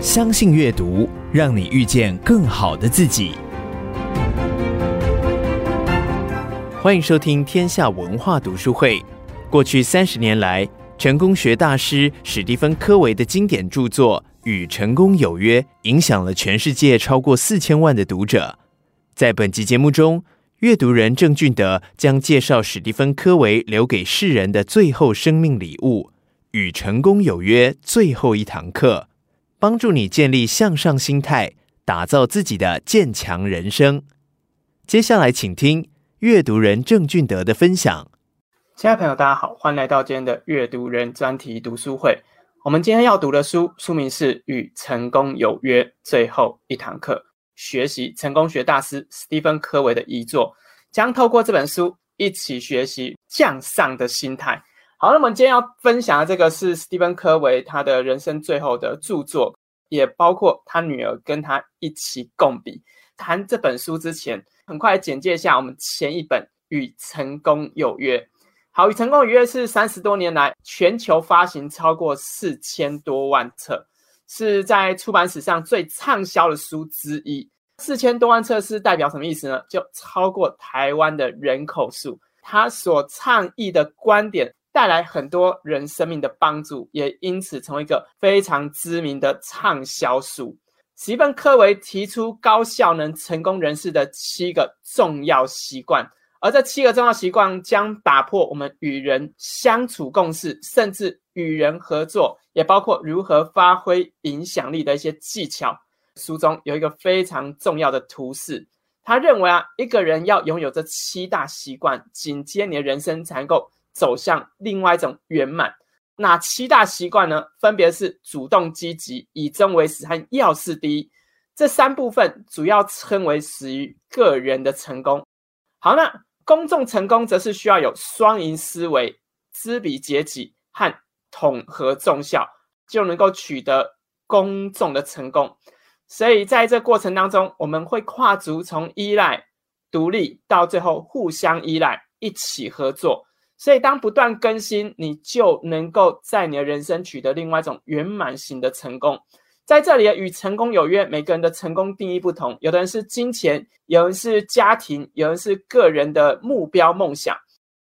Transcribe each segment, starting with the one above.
相信阅读，让你遇见更好的自己。欢迎收听天下文化读书会。过去三十年来，成功学大师史蒂芬·柯维的经典著作《与成功有约》影响了全世界超过四千万的读者。在本集节目中，阅读人郑俊德将介绍史蒂芬·柯维留给世人的最后生命礼物——《与成功有约》最后一堂课。帮助你建立向上心态，打造自己的渐强人生。接下来，请听阅读人郑俊德的分享。亲爱的朋友，大家好，欢迎来到今天的阅读人专题读书会。我们今天要读的书，书名是《与成功有约最后一堂课》，学习成功学大师斯蒂芬·柯维的遗作，将透过这本书一起学习向上的心态。好，那么我们今天要分享的这个是史蒂芬·柯维他的人生最后的著作，也包括他女儿跟他一起共笔。谈这本书之前，很快简介一下我们前一本《与成功有约》。好，《与成功有约》是三十多年来全球发行超过四千多万册，是在出版史上最畅销的书之一。四千多万册是代表什么意思呢？就超过台湾的人口数。他所倡议的观点。带来很多人生命的帮助，也因此成为一个非常知名的畅销书。史蒂芬·柯维提出高效能成功人士的七个重要习惯，而这七个重要习惯将打破我们与人相处共事，甚至与人合作，也包括如何发挥影响力的一些技巧。书中有一个非常重要的图示，他认为啊，一个人要拥有这七大习惯，紧接你的人生才能够。走向另外一种圆满。那七大习惯呢？分别是主动积极、以终为始和要事第一。这三部分主要称为始于个人的成功。好，那公众成功则是需要有双赢思维、知彼解己和统合众效，就能够取得公众的成功。所以在这过程当中，我们会跨足从依赖、独立到最后互相依赖，一起合作。所以，当不断更新，你就能够在你的人生取得另外一种圆满型的成功。在这里，与成功有约，每个人的成功定义不同。有的人是金钱，有人是家庭，有人是个人的目标梦想。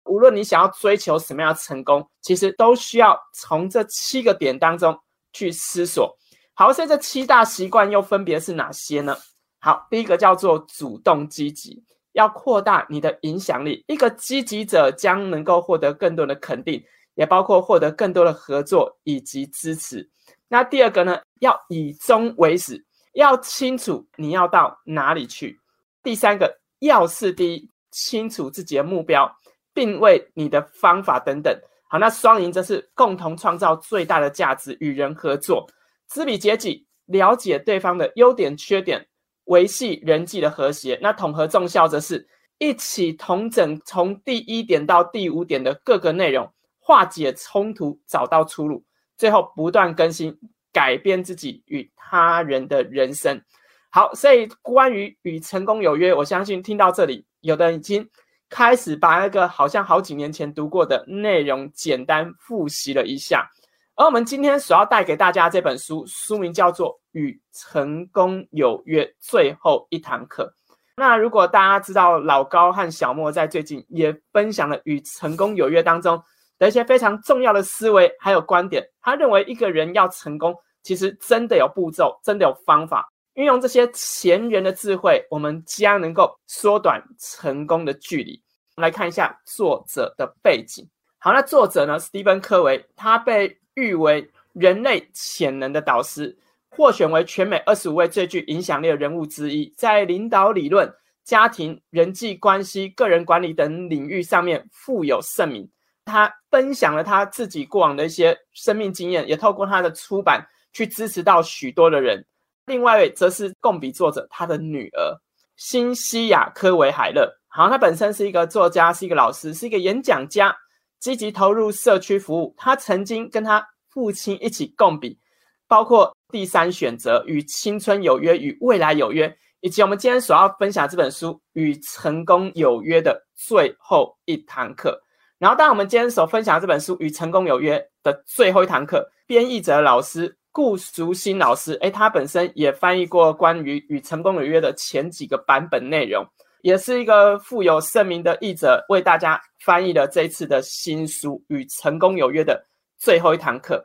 无论你想要追求什么样的成功，其实都需要从这七个点当中去思索。好，所以这七大习惯又分别是哪些呢？好，第一个叫做主动积极。要扩大你的影响力，一个积极者将能够获得更多的肯定，也包括获得更多的合作以及支持。那第二个呢？要以终为始，要清楚你要到哪里去。第三个，要事第一，清楚自己的目标，并为你的方法等等。好，那双赢则是共同创造最大的价值，与人合作，知彼解己，了解对方的优点缺点。维系人际的和谐，那统合综效则是一起同整从第一点到第五点的各个内容，化解冲突，找到出路，最后不断更新，改变自己与他人的人生。好，所以关于与成功有约，我相信听到这里，有的人已经开始把那个好像好几年前读过的内容简单复习了一下。而我们今天所要带给大家这本书，书名叫做《与成功有约最后一堂课》。那如果大家知道老高和小莫在最近也分享了《与成功有约》当中的一些非常重要的思维还有观点，他认为一个人要成功，其实真的有步骤，真的有方法。运用这些前人的智慧，我们将能够缩短成功的距离。来看一下作者的背景。好，那作者呢，史蒂芬·柯维，他被誉为人类潜能的导师，获选为全美二十五位最具影响力的人物之一，在领导理论、家庭、人际关系、个人管理等领域上面富有盛名。他分享了他自己过往的一些生命经验，也透过他的出版去支持到许多的人。另外一位则是共笔作者，他的女儿辛西亚·科维海勒。好，他本身是一个作家，是一个老师，是一个演讲家，积极投入社区服务。他曾经跟他父亲一起共笔，包括《第三选择》与《青春有约》与《未来有约》，以及我们今天所要分享这本书《与成功有约》的最后一堂课。然后，当我们今天所分享这本书《与成功有约》的最后一堂课，编译者老师。顾淑欣老师，诶，他本身也翻译过关于《与成功有约》的前几个版本内容，也是一个富有盛名的译者，为大家翻译了这一次的新书《与成功有约》的最后一堂课。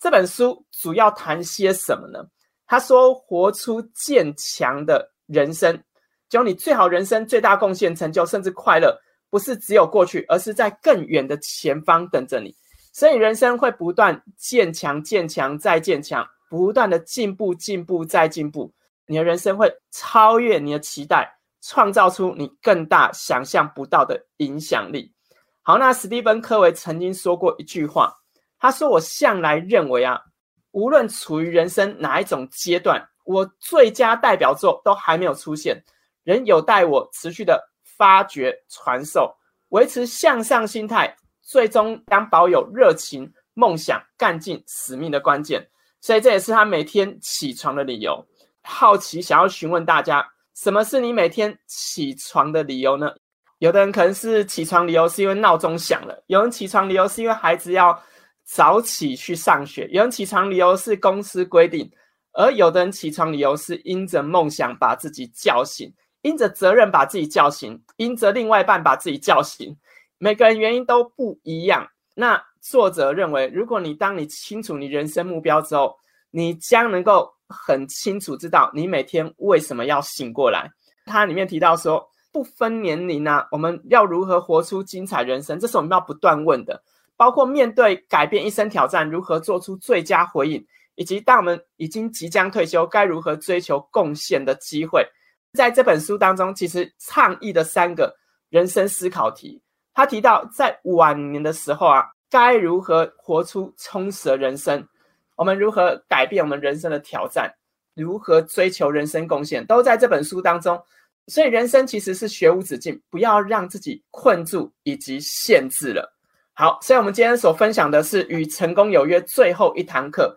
这本书主要谈些什么呢？他说：“活出渐强的人生，就你最好人生最大贡献、成就，甚至快乐，不是只有过去，而是在更远的前方等着你。”所以人生会不断渐强、渐强再渐强，不断的进步、进步再进步。你的人生会超越你的期待，创造出你更大、想象不到的影响力。好，那史蒂芬·科维曾经说过一句话，他说：“我向来认为啊，无论处于人生哪一种阶段，我最佳代表作都还没有出现，仍有待我持续的发掘、传授，维持向上心态。”最终将保有热情、梦想、干劲、使命的关键，所以这也是他每天起床的理由。好奇想要询问大家，什么是你每天起床的理由呢？有的人可能是起床理由是因为闹钟响了，有人起床理由是因为孩子要早起去上学，有人起床理由是公司规定，而有的人起床理由是因着梦想把自己叫醒，因着责任把自己叫醒，因着另外一半把自己叫醒。每个人原因都不一样。那作者认为，如果你当你清楚你人生目标之后，你将能够很清楚知道你每天为什么要醒过来。他里面提到说，不分年龄啊，我们要如何活出精彩人生，这是我们要不断问的。包括面对改变一生挑战，如何做出最佳回应，以及当我们已经即将退休，该如何追求贡献的机会。在这本书当中，其实倡议的三个人生思考题。他提到，在晚年的时候啊，该如何活出充实的人生？我们如何改变我们人生的挑战？如何追求人生贡献？都在这本书当中。所以，人生其实是学无止境，不要让自己困住以及限制了。好，所以我们今天所分享的是《与成功有约》最后一堂课，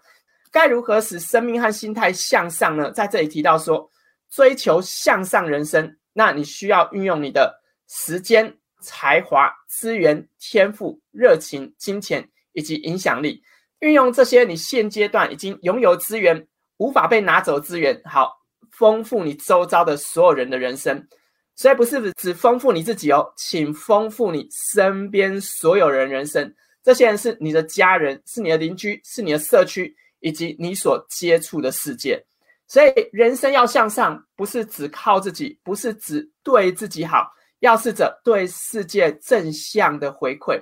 该如何使生命和心态向上呢？在这里提到说，追求向上人生，那你需要运用你的时间。才华、资源、天赋、热情、金钱以及影响力，运用这些你现阶段已经拥有资源、无法被拿走资源，好丰富你周遭的所有人的人生。所以不是只丰富你自己哦，请丰富你身边所有人人生。这些人是你的家人，是你的邻居，是你的社区，以及你所接触的世界。所以人生要向上，不是只靠自己，不是只对自己好。要试着对世界正向的回馈，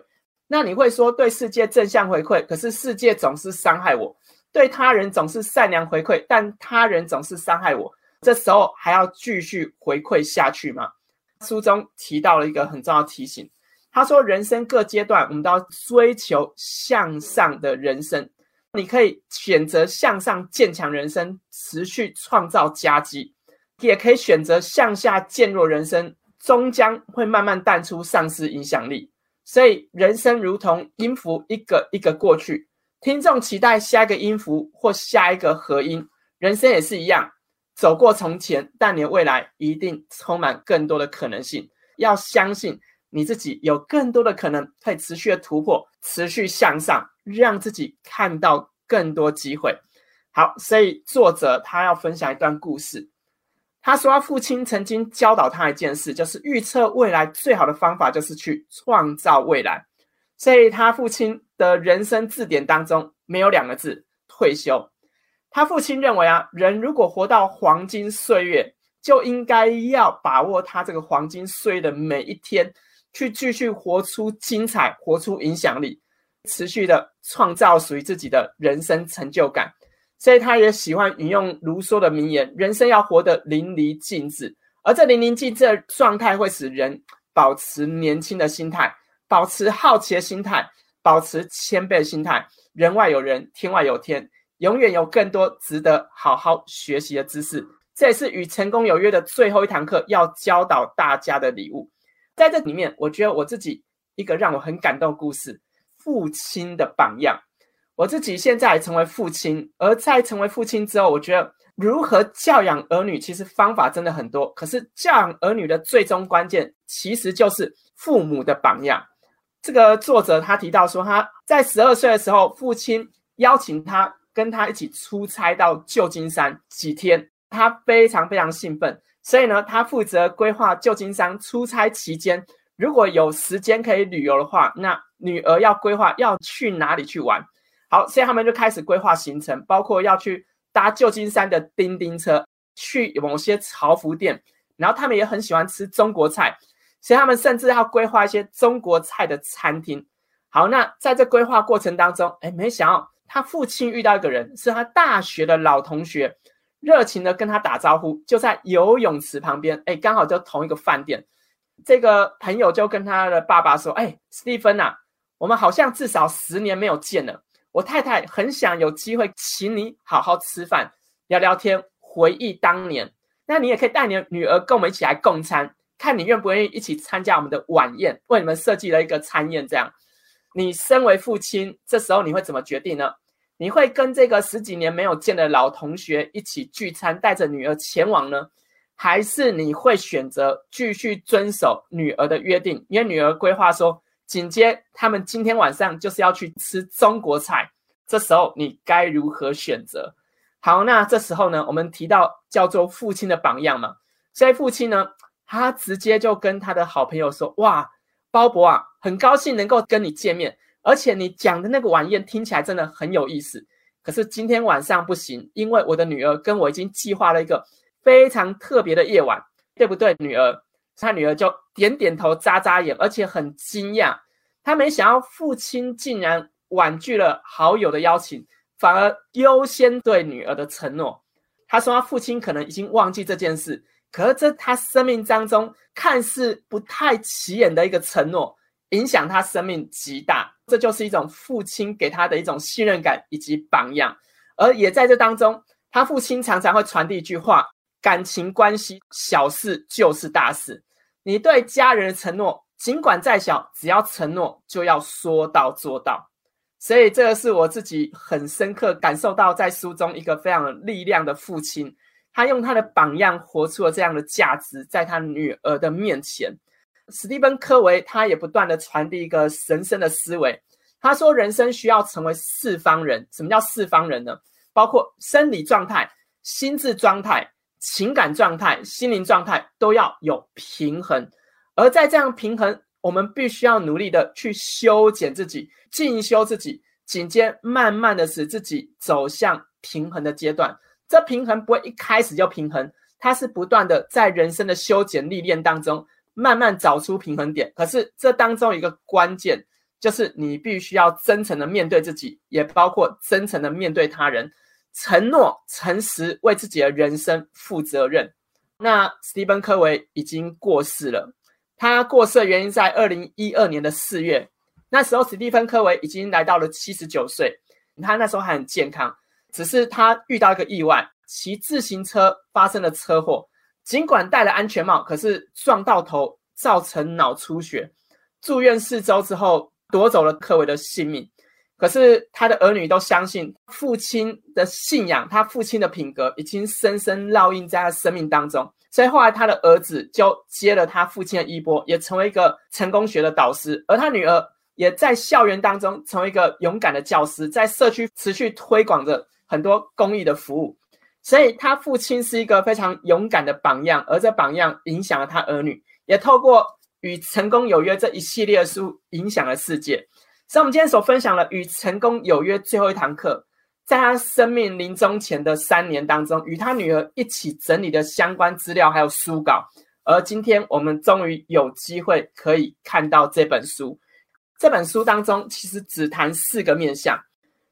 那你会说对世界正向回馈，可是世界总是伤害我；对他人总是善良回馈，但他人总是伤害我。这时候还要继续回馈下去吗？书中提到了一个很重要提醒，他说：人生各阶段我们都要追求向上的人生，你可以选择向上渐强人生，持续创造佳绩，也可以选择向下渐弱人生。终将会慢慢淡出，丧失影响力。所以人生如同音符，一个一个过去。听众期待下一个音符或下一个和音，人生也是一样，走过从前，但你的未来一定充满更多的可能性。要相信你自己有更多的可能，可以持续的突破，持续向上，让自己看到更多机会。好，所以作者他要分享一段故事。他说，他父亲曾经教导他一件事，就是预测未来最好的方法就是去创造未来。所以，他父亲的人生字典当中没有两个字“退休”。他父亲认为啊，人如果活到黄金岁月，就应该要把握他这个黄金岁月的每一天，去继续活出精彩，活出影响力，持续的创造属于自己的人生成就感。所以他也喜欢引用卢梭的名言：“人生要活得淋漓尽致，而这淋漓尽致的状态会使人保持年轻的心态，保持好奇的心态，保持谦卑的心态。人外有人，天外有天，永远有更多值得好好学习的知识。这也是与成功有约的最后一堂课要教导大家的礼物。在这里面，我觉得我自己一个让我很感动的故事：父亲的榜样。我自己现在成为父亲，而在成为父亲之后，我觉得如何教养儿女，其实方法真的很多。可是教养儿女的最终关键，其实就是父母的榜样。这个作者他提到说，他在十二岁的时候，父亲邀请他跟他一起出差到旧金山几天，他非常非常兴奋，所以呢，他负责规划旧金山出差期间，如果有时间可以旅游的话，那女儿要规划要去哪里去玩。好，所以他们就开始规划行程，包括要去搭旧金山的叮叮车，去某些潮服店，然后他们也很喜欢吃中国菜，所以他们甚至要规划一些中国菜的餐厅。好，那在这规划过程当中，哎，没想到他父亲遇到一个人，是他大学的老同学，热情的跟他打招呼，就在游泳池旁边，哎，刚好就同一个饭店。这个朋友就跟他的爸爸说：“哎，史蒂芬呐，我们好像至少十年没有见了。”我太太很想有机会请你好好吃饭、聊聊天、回忆当年。那你也可以带你的女儿跟我们一起来共餐，看你愿不愿意一起参加我们的晚宴，为你们设计了一个餐宴。这样，你身为父亲，这时候你会怎么决定呢？你会跟这个十几年没有见的老同学一起聚餐，带着女儿前往呢？还是你会选择继续遵守女儿的约定？因为女儿规划说。紧接他们今天晚上就是要去吃中国菜，这时候你该如何选择？好，那这时候呢，我们提到叫做父亲的榜样嘛，所以父亲呢，他直接就跟他的好朋友说：“哇，鲍勃啊，很高兴能够跟你见面，而且你讲的那个晚宴听起来真的很有意思。可是今天晚上不行，因为我的女儿跟我已经计划了一个非常特别的夜晚，对不对，女儿？”他女儿就点点头，眨眨眼，而且很惊讶。他没想到父亲竟然婉拒了好友的邀请，反而优先对女儿的承诺。他说他父亲可能已经忘记这件事，可是这他生命当中看似不太起眼的一个承诺，影响他生命极大。这就是一种父亲给他的一种信任感以及榜样。而也在这当中，他父亲常常会传递一句话：感情关系小事就是大事。你对家人的承诺，尽管再小，只要承诺就要说到做到。所以这个是我自己很深刻感受到，在书中一个非常有力量的父亲，他用他的榜样活出了这样的价值，在他女儿的面前。史蒂芬·科维他也不断地传递一个神圣的思维。他说，人生需要成为四方人。什么叫四方人呢？包括生理状态、心智状态。情感状态、心灵状态都要有平衡，而在这样平衡，我们必须要努力的去修剪自己、进修自己，紧接慢慢的使自己走向平衡的阶段。这平衡不会一开始就平衡，它是不断的在人生的修剪历练当中，慢慢找出平衡点。可是这当中一个关键，就是你必须要真诚的面对自己，也包括真诚的面对他人。承诺、诚实，为自己的人生负责任。那史蒂芬·科维已经过世了。他过世的原因在二零一二年的四月，那时候史蒂芬·科维已经来到了七十九岁。他那时候还很健康，只是他遇到一个意外，骑自行车发生了车祸。尽管戴了安全帽，可是撞到头，造成脑出血，住院四周之后，夺走了科维的性命。可是他的儿女都相信父亲的信仰，他父亲的品格已经深深烙印在他生命当中。所以后来他的儿子就接了他父亲的衣钵，也成为一个成功学的导师。而他女儿也在校园当中成为一个勇敢的教师，在社区持续推广着很多公益的服务。所以他父亲是一个非常勇敢的榜样，而这榜样影响了他儿女，也透过与成功有约这一系列的书影响了世界。所以，我们今天所分享的与成功有约最后一堂课，在他生命临终前的三年当中，与他女儿一起整理的相关资料还有书稿。而今天，我们终于有机会可以看到这本书。这本书当中，其实只谈四个面向。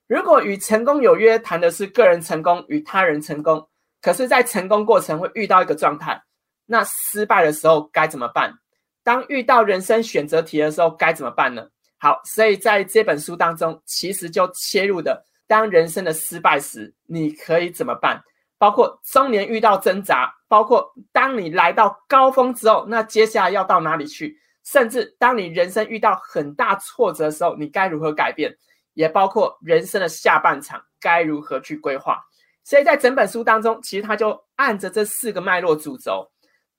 如果与成功有约谈的是个人成功与他人成功，可是，在成功过程会遇到一个状态，那失败的时候该怎么办？当遇到人生选择题的时候该怎么办呢？好，所以在这本书当中，其实就切入的，当人生的失败时，你可以怎么办？包括中年遇到挣扎，包括当你来到高峰之后，那接下来要到哪里去？甚至当你人生遇到很大挫折的时候，你该如何改变？也包括人生的下半场该如何去规划？所以在整本书当中，其实他就按着这四个脉络主轴，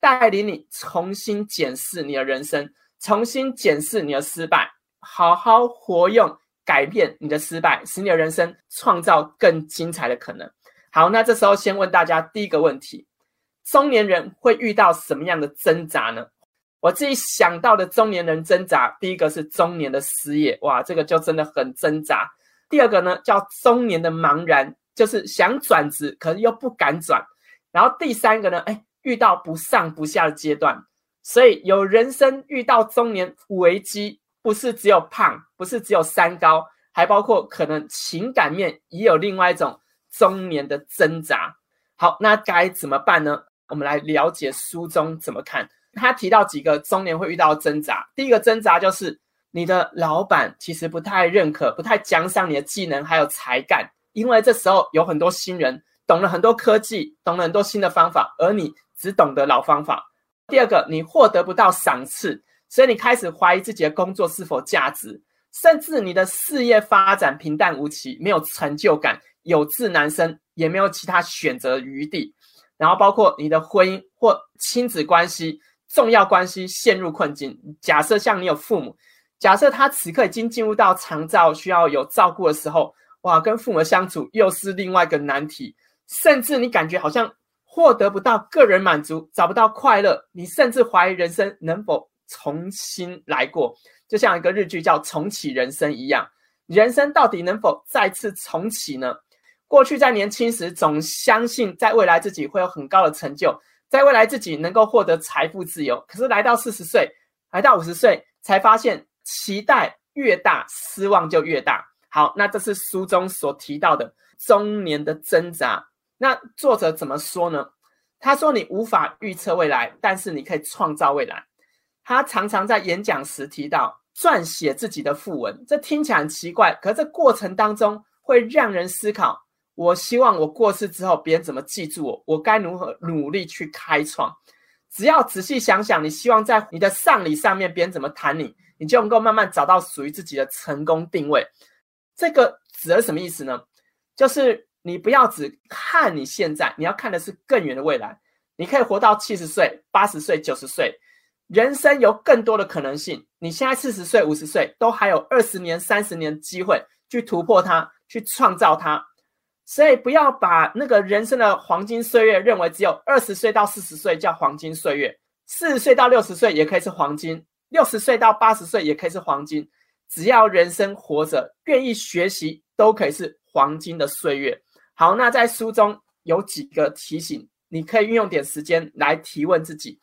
带领你重新检视你的人生，重新检视你的失败，好好活用，改变你的失败，使你的人生创造更精彩的可能。好，那这时候先问大家第一个问题：中年人会遇到什么样的挣扎呢？我自己想到的中年人挣扎，第一个是中年的失业，哇，这个就真的很挣扎。第二个呢，叫中年的茫然，就是想转职，可是又不敢转。然后第三个呢，哎，遇到不上不下的阶段。所以有人生遇到中年危机，不是只有胖，不是只有三高，还包括可能情感面也有另外一种。中年的挣扎，好，那该怎么办呢？我们来了解书中怎么看。他提到几个中年会遇到的挣扎。第一个挣扎就是你的老板其实不太认可、不太奖赏你的技能还有才干，因为这时候有很多新人懂了很多科技，懂了很多新的方法，而你只懂得老方法。第二个，你获得不到赏赐，所以你开始怀疑自己的工作是否价值，甚至你的事业发展平淡无奇，没有成就感。有志难伸，也没有其他选择余地。然后包括你的婚姻或亲子关系、重要关系陷入困境。假设像你有父母，假设他此刻已经进入到长照需要有照顾的时候，哇，跟父母相处又是另外一个难题。甚至你感觉好像获得不到个人满足，找不到快乐，你甚至怀疑人生能否重新来过，就像一个日剧叫《重启人生》一样，人生到底能否再次重启呢？过去在年轻时总相信在未来自己会有很高的成就，在未来自己能够获得财富自由。可是来到四十岁，来到五十岁，才发现期待越大，失望就越大。好，那这是书中所提到的中年的挣扎。那作者怎么说呢？他说：“你无法预测未来，但是你可以创造未来。”他常常在演讲时提到撰写自己的訃文，这听起来很奇怪，可这过程当中会让人思考。我希望我过世之后，别人怎么记住我？我该如何努力去开创？只要仔细想想，你希望在你的丧礼上面，别人怎么谈你，你就能够慢慢找到属于自己的成功定位。这个指的是什么意思呢？就是你不要只看你现在，你要看的是更远的未来。你可以活到七十岁、八十岁、九十岁，人生有更多的可能性。你现在四十岁、五十岁，都还有二十年、三十年机会去突破它，去创造它。所以不要把那个人生的黄金岁月认为只有二十岁到四十岁叫黄金岁月，四十岁到六十岁也可以是黄金，六十岁到八十岁也可以是黄金。只要人生活着，愿意学习，都可以是黄金的岁月。好，那在书中有几个提醒，你可以运用点时间来提问自己。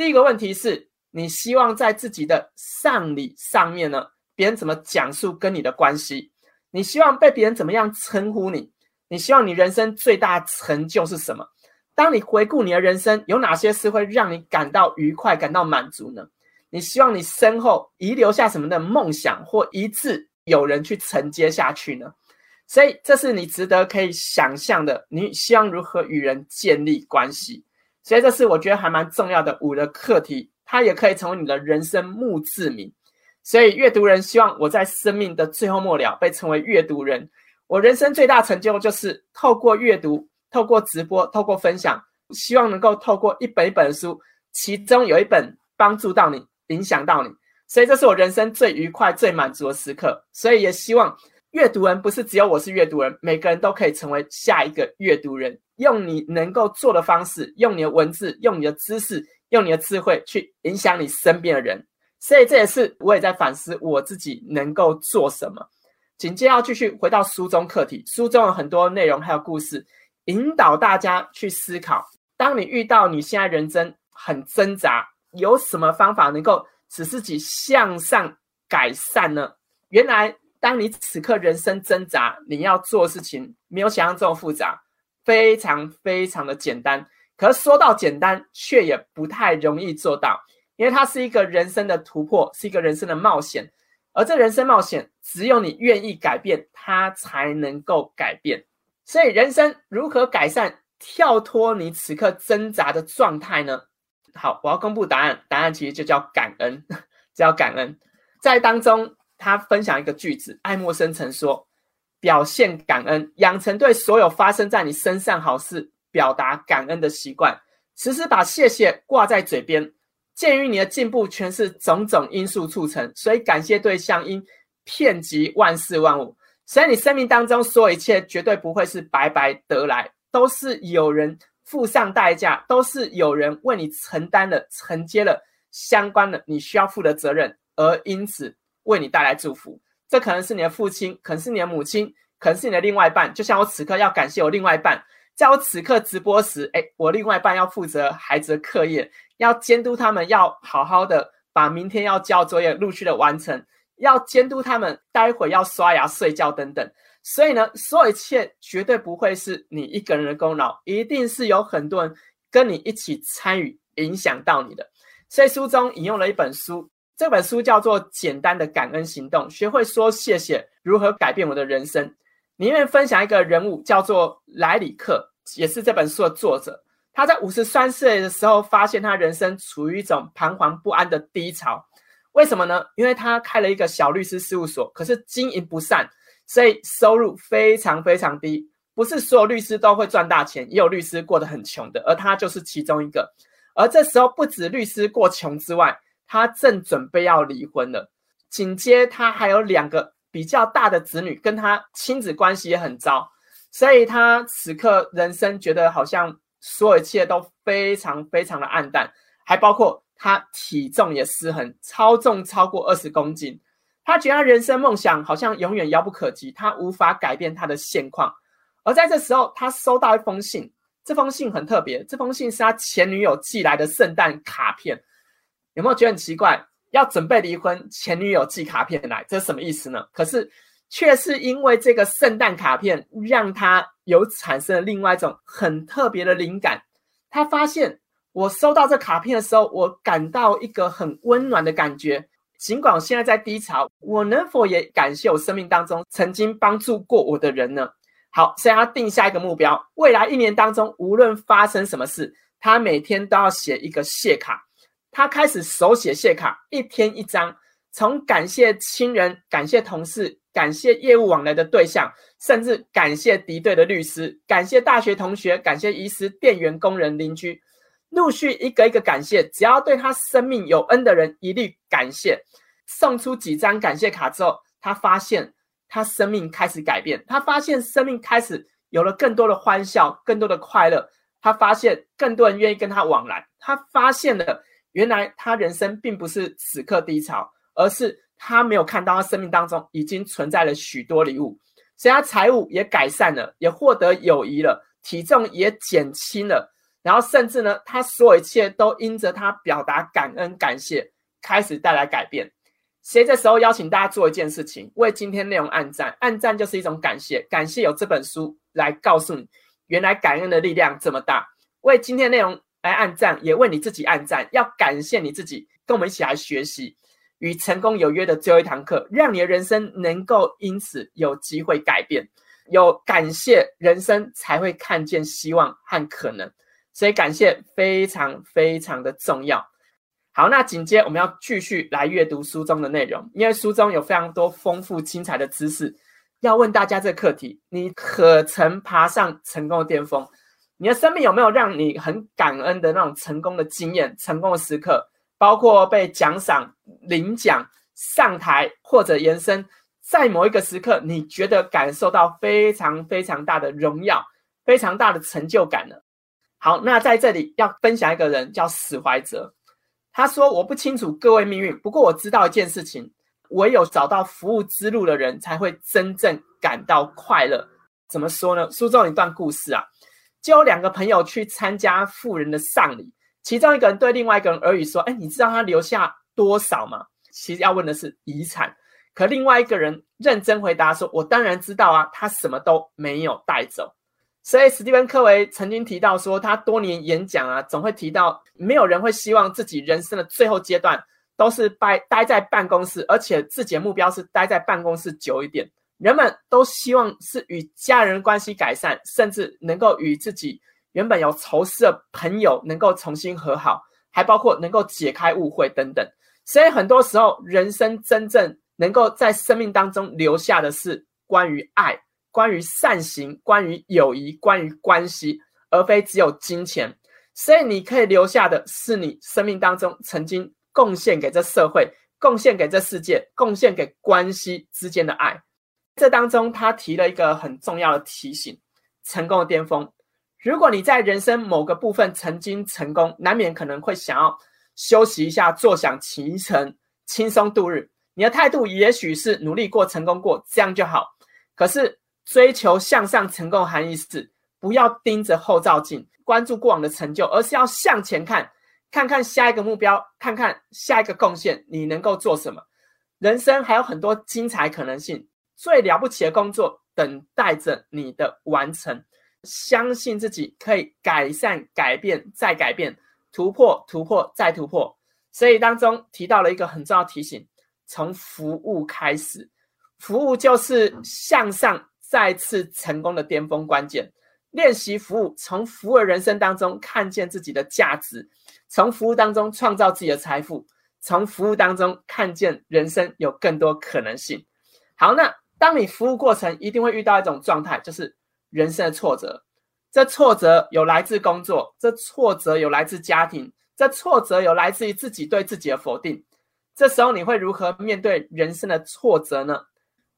第一个问题是你希望在自己的丧礼上面呢，别人怎么讲述跟你的关系？你希望被别人怎么样称呼你？你希望你人生最大成就是什么？当你回顾你的人生，有哪些事会让你感到愉快、感到满足呢？你希望你身后遗留下什么的梦想或遗志，有人去承接下去呢？所以，这是你值得可以想象的。你希望如何与人建立关系？所以，这是我觉得还蛮重要的五的课题，它也可以成为你的人生墓志铭。所以，阅读人希望我在生命的最后末了被称为阅读人。我人生最大成就就是透过阅读、透过直播、透过分享，希望能够透过一本一本书，其中有一本帮助到你、影响到你，所以这是我人生最愉快、最满足的时刻。所以也希望阅读人不是只有我是阅读人，每个人都可以成为下一个阅读人，用你能够做的方式，用你的文字、用你的知识、用你的智慧去影响你身边的人。所以这也是我也在反思我自己能够做什么。紧接着要继续回到书中课题，书中有很多内容还有故事，引导大家去思考：当你遇到你现在人生很挣扎，有什么方法能够使自己向上改善呢？原来，当你此刻人生挣扎，你要做事情没有想象这么复杂，非常非常的简单。可是说到简单，却也不太容易做到，因为它是一个人生的突破，是一个人生的冒险。而这人生冒险，只有你愿意改变，它才能够改变。所以，人生如何改善，跳脱你此刻挣扎的状态呢？好，我要公布答案。答案其实就叫感恩，叫感恩。在当中，他分享一个句子：爱默生曾说，表现感恩，养成对所有发生在你身上好事表达感恩的习惯，时时把谢谢挂在嘴边。鉴于你的进步全是种种因素促成，所以感谢对象应遍及万事万物。所以你生命当中所有一切绝对不会是白白得来，都是有人付上代价，都是有人为你承担了、承接了相关的你需要负的责任，而因此为你带来祝福。这可能是你的父亲，可能是你的母亲，可能是你的另外一半。就像我此刻要感谢我另外一半。在我此刻直播时，哎，我另外一半要负责孩子的课业，要监督他们，要好好的把明天要交作业陆续的完成，要监督他们待会要刷牙、睡觉等等。所以呢，所有一切绝对不会是你一个人的功劳，一定是有很多人跟你一起参与，影响到你的。所以书中引用了一本书，这本书叫做《简单的感恩行动》，学会说谢谢，如何改变我的人生。里面分享一个人物叫做莱里克。也是这本书的作者，他在五十三岁的时候发现他人生处于一种彷徨不安的低潮。为什么呢？因为他开了一个小律师事务所，可是经营不善，所以收入非常非常低。不是所有律师都会赚大钱，也有律师过得很穷的，而他就是其中一个。而这时候，不止律师过穷之外，他正准备要离婚了。紧接他还有两个比较大的子女，跟他亲子关系也很糟。所以他此刻人生觉得好像所有一切都非常非常的暗淡，还包括他体重也失衡，超重超过二十公斤。他觉得人生梦想好像永远遥不可及，他无法改变他的现况。而在这时候，他收到一封信，这封信很特别，这封信是他前女友寄来的圣诞卡片。有没有觉得很奇怪？要准备离婚，前女友寄卡片来，这是什么意思呢？可是。却是因为这个圣诞卡片，让他有产生了另外一种很特别的灵感。他发现，我收到这卡片的时候，我感到一个很温暖的感觉。尽管我现在在低潮，我能否也感谢我生命当中曾经帮助过我的人呢？好，所以他定下一个目标：未来一年当中，无论发生什么事，他每天都要写一个谢卡。他开始手写谢卡，一天一张，从感谢亲人、感谢同事。感谢业务往来的对象，甚至感谢敌对的律师，感谢大学同学，感谢医师、店员、工人、邻居，陆续一个一个感谢。只要对他生命有恩的人，一律感谢。送出几张感谢卡之后，他发现他生命开始改变，他发现生命开始有了更多的欢笑，更多的快乐。他发现更多人愿意跟他往来，他发现了原来他人生并不是此刻低潮，而是。他没有看到他生命当中已经存在了许多礼物，所以他财务也改善了，也获得友谊了，体重也减轻了，然后甚至呢，他所有一切都因着他表达感恩感谢，开始带来改变。所以这时候邀请大家做一件事情，为今天内容按赞，按赞就是一种感谢，感谢有这本书来告诉你，原来感恩的力量这么大。为今天内容来按赞，也为你自己按赞，要感谢你自己，跟我们一起来学习。与成功有约的最后一堂课，让你的人生能够因此有机会改变。有感谢，人生才会看见希望和可能。所以感谢非常非常的重要。好，那紧接我们要继续来阅读书中的内容，因为书中有非常多丰富精彩的知识。要问大家这课题：你可曾爬上成功的巅峰？你的生命有没有让你很感恩的那种成功的经验、成功的时刻？包括被奖赏、领奖、上台或者延伸，在某一个时刻，你觉得感受到非常非常大的荣耀、非常大的成就感呢？好，那在这里要分享一个人叫史怀哲，他说：“我不清楚各位命运，不过我知道一件事情，唯有找到服务之路的人，才会真正感到快乐。”怎么说呢？书中一段故事啊，就有两个朋友去参加富人的丧礼。其中一个人对另外一个人耳语说：“哎，你知道他留下多少吗？”其实要问的是遗产。可另外一个人认真回答说：“我当然知道啊，他什么都没有带走。”所以史蒂芬·科维曾经提到说，他多年演讲啊，总会提到，没有人会希望自己人生的最后阶段都是待待在办公室，而且自己的目标是待在办公室久一点。人们都希望是与家人关系改善，甚至能够与自己原本有仇视的朋友能够重新和好，还包括能够解开误会等等。所以很多时候，人生真正能够在生命当中留下的是关于爱、关于善行、关于友谊、关于关系，而非只有金钱。所以你可以留下的是你生命当中曾经贡献给这社会、贡献给这世界、贡献给关系之间的爱。这当中，他提了一个很重要的提醒：成功的巅峰。如果你在人生某个部分曾经成功，难免可能会想要。休息一下，坐享其成，轻松度日。你的态度也许是努力过、成功过，这样就好。可是追求向上成功含义是，不要盯着后照镜，关注过往的成就，而是要向前看，看看下一个目标，看看下一个贡献，你能够做什么。人生还有很多精彩可能性，最了不起的工作等待着你的完成。相信自己可以改善、改变、再改变。突破，突破，再突破。所以当中提到了一个很重要提醒：从服务开始，服务就是向上再次成功的巅峰关键。练习服务，从服务的人生当中看见自己的价值，从服务当中创造自己的财富，从服务当中看见人生有更多可能性。好，那当你服务过程一定会遇到一种状态，就是人生的挫折。这挫折有来自工作，这挫折有来自家庭，这挫折有来自于自己对自己的否定。这时候你会如何面对人生的挫折呢？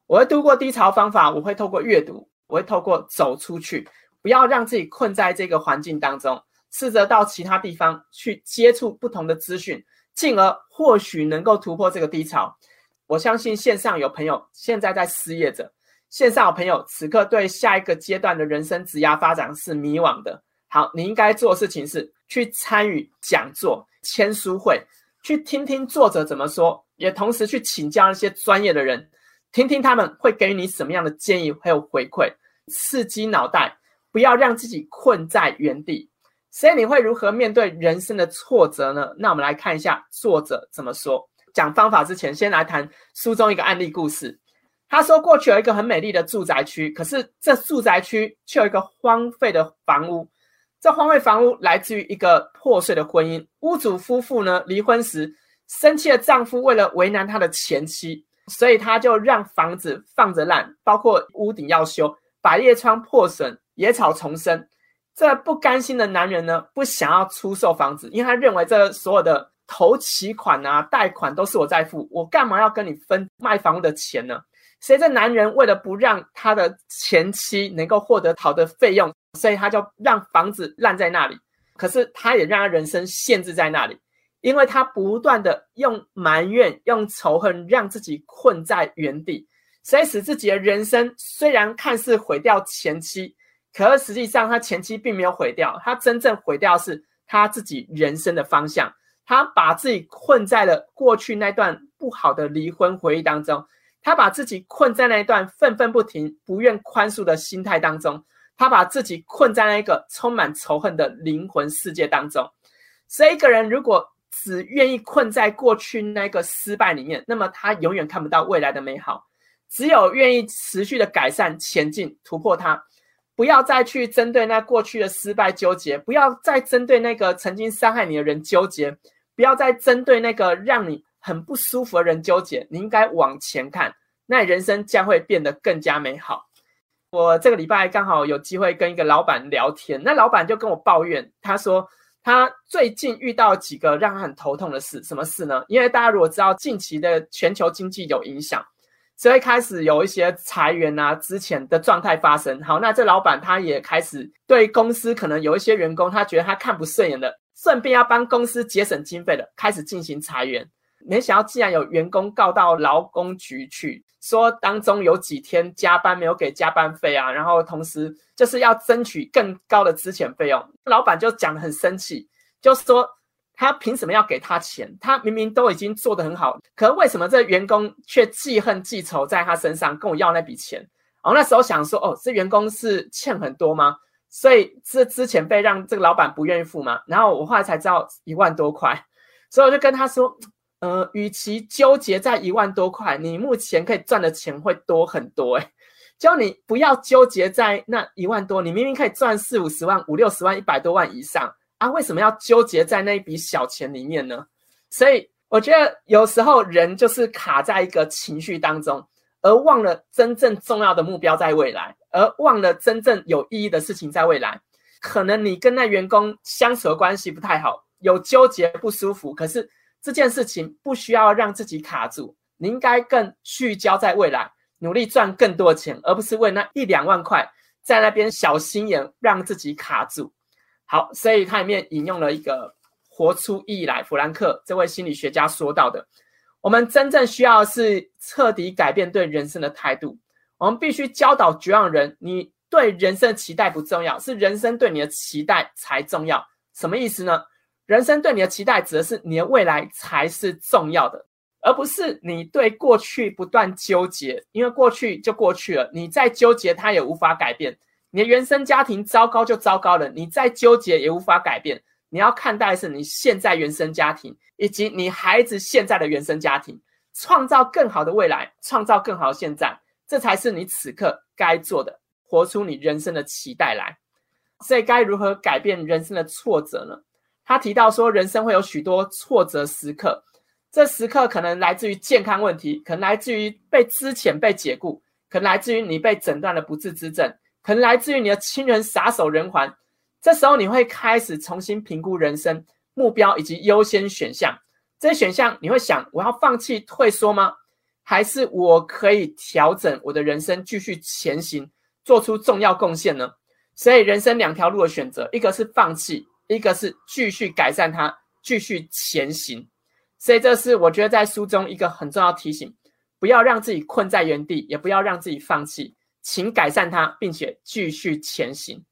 我会度过低潮方法，我会透过阅读，我会透过走出去，不要让自己困在这个环境当中，试着到其他地方去接触不同的资讯，进而或许能够突破这个低潮。我相信线上有朋友现在在失业者。线上有朋友，此刻对下一个阶段的人生职涯发展是迷惘的。好，你应该做的事情是去参与讲座、签书会，去听听作者怎么说，也同时去请教一些专业的人，听听他们会给你什么样的建议还有回馈，刺激脑袋，不要让自己困在原地。所以你会如何面对人生的挫折呢？那我们来看一下作者怎么说。讲方法之前，先来谈书中一个案例故事。他说，过去有一个很美丽的住宅区，可是这住宅区却有一个荒废的房屋。这荒废房屋来自于一个破碎的婚姻。屋主夫妇呢，离婚时，生气的丈夫为了为难他的前妻，所以他就让房子放着烂，包括屋顶要修，百叶窗破损，野草丛生。这不甘心的男人呢，不想要出售房子，因为他认为这所有的头期款啊、贷款都是我在付，我干嘛要跟你分卖房屋的钱呢？所以这男人为了不让他的前妻能够获得好的费用，所以他就让房子烂在那里。可是他也让他人生限制在那里，因为他不断的用埋怨、用仇恨让自己困在原地，所以使自己的人生虽然看似毁掉前妻，可是实际上他前妻并没有毁掉，他真正毁掉是他自己人生的方向。他把自己困在了过去那段不好的离婚回忆当中。他把自己困在那一段愤愤不停、不愿宽恕的心态当中，他把自己困在那一个充满仇恨的灵魂世界当中。所以，一个人如果只愿意困在过去那个失败里面，那么他永远看不到未来的美好。只有愿意持续的改善、前进、突破它，不要再去针对那过去的失败纠结，不要再针对那个曾经伤害你的人纠结，不要再针对那个让你。很不舒服的人纠结，你应该往前看，那人生将会变得更加美好。我这个礼拜刚好有机会跟一个老板聊天，那老板就跟我抱怨，他说他最近遇到几个让他很头痛的事，什么事呢？因为大家如果知道近期的全球经济有影响，所以开始有一些裁员啊，之前的状态发生。好，那这老板他也开始对公司可能有一些员工，他觉得他看不顺眼的，顺便要帮公司节省经费的，开始进行裁员。没想到，竟然有员工告到劳工局去，说当中有几天加班没有给加班费啊，然后同时就是要争取更高的资遣费用。老板就讲得很生气，就说他凭什么要给他钱？他明明都已经做得很好，可为什么这员工却记恨记仇在他身上，跟我要那笔钱？然后那时候想说，哦，这员工是欠很多吗？所以这之前被让这个老板不愿意付嘛，然后我后来才知道一万多块，所以我就跟他说，呃，与其纠结在一万多块，你目前可以赚的钱会多很多，诶，就你不要纠结在那一万多，你明明可以赚四五十万、五六十万、一百多万以上啊，为什么要纠结在那一笔小钱里面呢？所以我觉得有时候人就是卡在一个情绪当中，而忘了真正重要的目标在未来，而忘了真正有意义的事情在未来。可能你跟那员工相处的关系不太好，有纠结不舒服，可是。这件事情不需要让自己卡住，你应该更聚焦在未来，努力赚更多钱，而不是为那一两万块在那边小心眼让自己卡住。好，所以它里面引用了一个活出意义来，弗兰克这位心理学家说到的，我们真正需要的是彻底改变对人生的态度。我们必须教导绝望人，你对人生的期待不重要，是人生对你的期待才重要。什么意思呢？人生对你的期待，指的是你的未来才是重要的，而不是你对过去不断纠结。因为过去就过去了，你再纠结它也无法改变。你的原生家庭糟糕就糟糕了，你再纠结也无法改变。你要看待的是你现在原生家庭，以及你孩子现在的原生家庭，创造更好的未来，创造更好的现在，这才是你此刻该做的，活出你人生的期待来。所以，该如何改变人生的挫折呢？他提到说，人生会有许多挫折时刻，这时刻可能来自于健康问题，可能来自于被之前被解雇，可能来自于你被诊断了不治之症，可能来自于你的亲人撒手人寰。这时候你会开始重新评估人生目标以及优先选项。这些选项你会想：我要放弃退缩吗？还是我可以调整我的人生，继续前行，做出重要贡献呢？所以，人生两条路的选择，一个是放弃。一个是继续改善它，继续前行，所以这是我觉得在书中一个很重要提醒：不要让自己困在原地，也不要让自己放弃，请改善它，并且继续前行。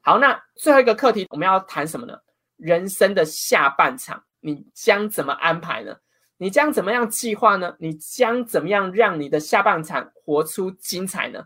好，那最后一个课题我们要谈什么呢？人生的下半场，你将怎么安排呢？你将怎么样计划呢？你将怎么样让你的下半场活出精彩呢？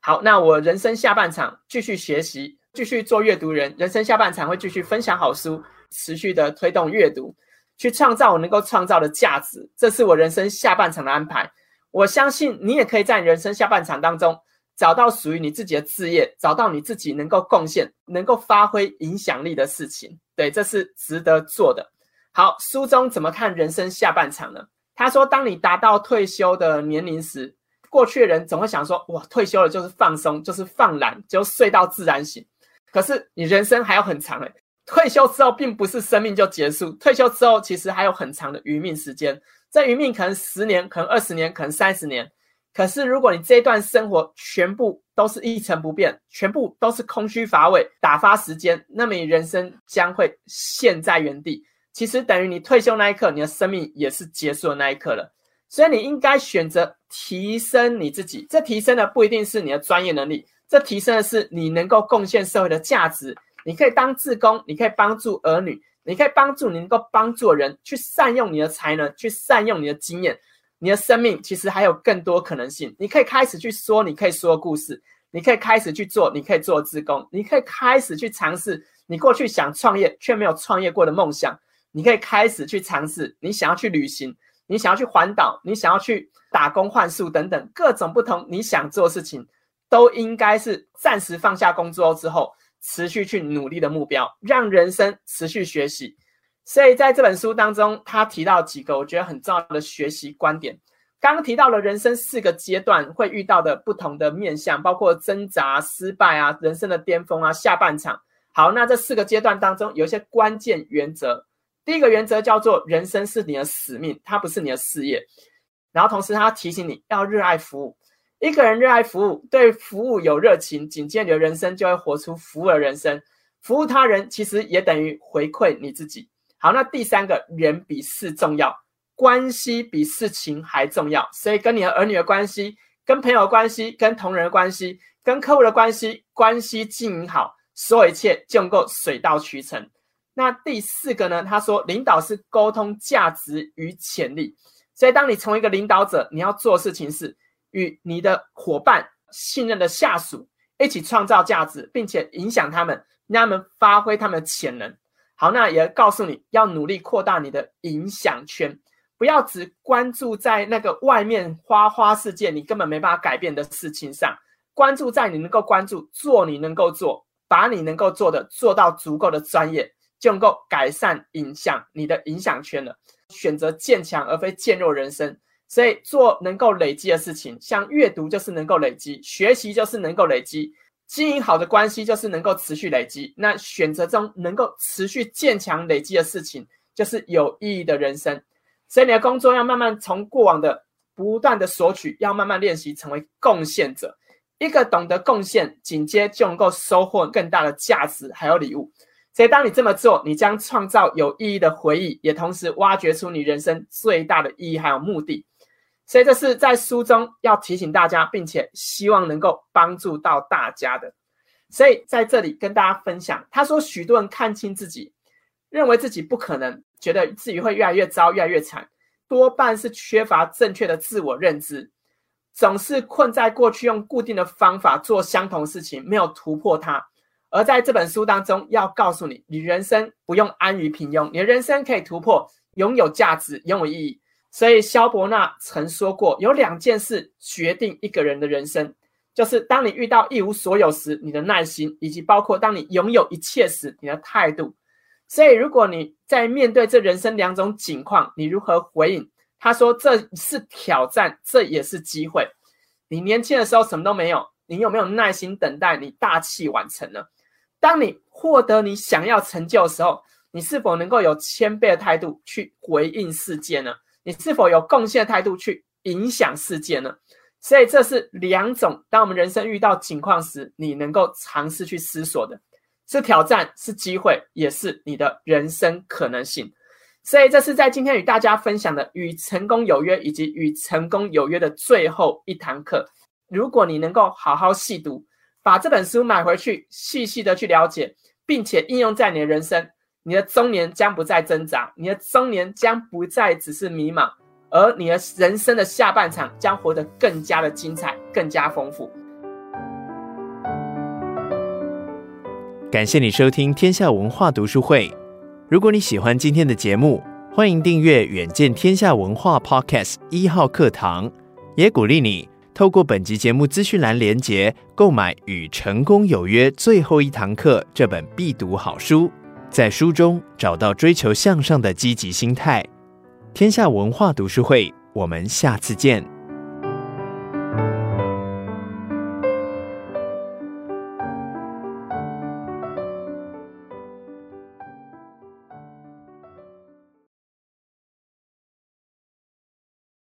好，那我人生下半场继续学习。继续做阅读人，人生下半场会继续分享好书，持续的推动阅读，去创造我能够创造的价值。这是我人生下半场的安排。我相信你也可以在人生下半场当中找到属于你自己的志业，找到你自己能够贡献、能够发挥影响力的事情。对，这是值得做的。好，书中怎么看人生下半场呢？他说，当你达到退休的年龄时，过去的人总会想说：哇，退休了就是放松，就是放懒，就睡到自然醒。可是你人生还有很长诶，退休之后并不是生命就结束，退休之后其实还有很长的余命时间。这余命可能十年，可能二十年，可能三十年。可是如果你这一段生活全部都是一成不变，全部都是空虚乏味、打发时间，那么你人生将会陷在原地。其实等于你退休那一刻，你的生命也是结束的那一刻了。所以你应该选择提升你自己，这提升的不一定是你的专业能力。这提升的是你能够贡献社会的价值，你可以当志工，你可以帮助儿女，你可以帮助你能够帮助人，去善用你的才能，去善用你的经验，你的生命其实还有更多可能性。你可以开始去说你可以说故事，你可以开始去做你可以做的志工，你可以开始去尝试你过去想创业却没有创业过的梦想，你可以开始去尝试你想要去旅行，你想要去环岛，你想要去打工换宿等等各种不同你想做的事情。都应该是暂时放下工作之后，持续去努力的目标，让人生持续学习。所以在这本书当中，他提到几个我觉得很重要的学习观点。刚刚提到了人生四个阶段会遇到的不同的面向，包括挣扎、失败啊、人生的巅峰啊、下半场。好，那这四个阶段当中有一些关键原则。第一个原则叫做人生是你的使命，它不是你的事业。然后同时他提醒你要热爱服务。一个人热爱服务，对服务有热情，紧接着人生就会活出服务的人生。服务他人其实也等于回馈你自己。好，那第三个人比事重要，关系比事情还重要。所以跟你的儿女的关系、跟朋友的关系、跟同仁的关系、跟客户的关系，关系经营好，所有一切就能够水到渠成。那第四个呢？他说，领导是沟通价值与潜力。所以当你成为一个领导者，你要做事情是。与你的伙伴、信任的下属一起创造价值，并且影响他们，让他们发挥他们的潜能。好，那也告诉你要努力扩大你的影响圈，不要只关注在那个外面花花世界，你根本没办法改变的事情上。关注在你能够关注，做你能够做，把你能够做的做到足够的专业，就能够改善影响你的影响圈了。选择渐强而非渐弱人生，所以做能够累积的事情，像阅读就是能够累积，学习就是能够累积，经营好的关系就是能够持续累积。那选择中能够持续渐强累积的事情，就是有意义的人生。所以你的工作要慢慢从过往的不断的索取，要慢慢练习成为贡献者。一个懂得贡献，紧接就能够收获更大的价值，还有礼物。所以，当你这么做，你将创造有意义的回忆，也同时挖掘出你人生最大的意义还有目的。所以，这是在书中要提醒大家，并且希望能够帮助到大家的。所以，在这里跟大家分享，他说，许多人看清自己，认为自己不可能，觉得自己会越来越糟，越来越惨，多半是缺乏正确的自我认知。总是困在过去，用固定的方法做相同事情，没有突破它。而在这本书当中，要告诉你，你人生不用安于平庸，你的人生可以突破，拥有价值，拥有意义。所以，萧伯纳曾说过，有两件事决定一个人的人生，就是当你遇到一无所有时，你的耐心，以及包括当你拥有一切时，你的态度。所以，如果你在面对这人生两种境况，你如何回应？他说：“这是挑战，这也是机会。你年轻的时候什么都没有，你有没有耐心等待？你大器晚成呢？当你获得你想要成就的时候，你是否能够有谦卑的态度去回应世界呢？你是否有贡献的态度去影响世界呢？所以这是两种，当我们人生遇到情况时，你能够尝试去思索的，是挑战，是机会，也是你的人生可能性。”所以，这是在今天与大家分享的《与成功有约》以及《与成功有约》的最后一堂课。如果你能够好好细读，把这本书买回去，细细的去了解，并且应用在你的人生，你的中年将不再挣扎，你的中年将不再只是迷茫，而你的人生的下半场将活得更加的精彩，更加丰富。感谢你收听天下文化读书会。如果你喜欢今天的节目，欢迎订阅远见天下文化 Podcast 一号课堂，也鼓励你透过本集节目资讯栏连结购买《与成功有约》最后一堂课这本必读好书，在书中找到追求向上的积极心态。天下文化读书会，我们下次见。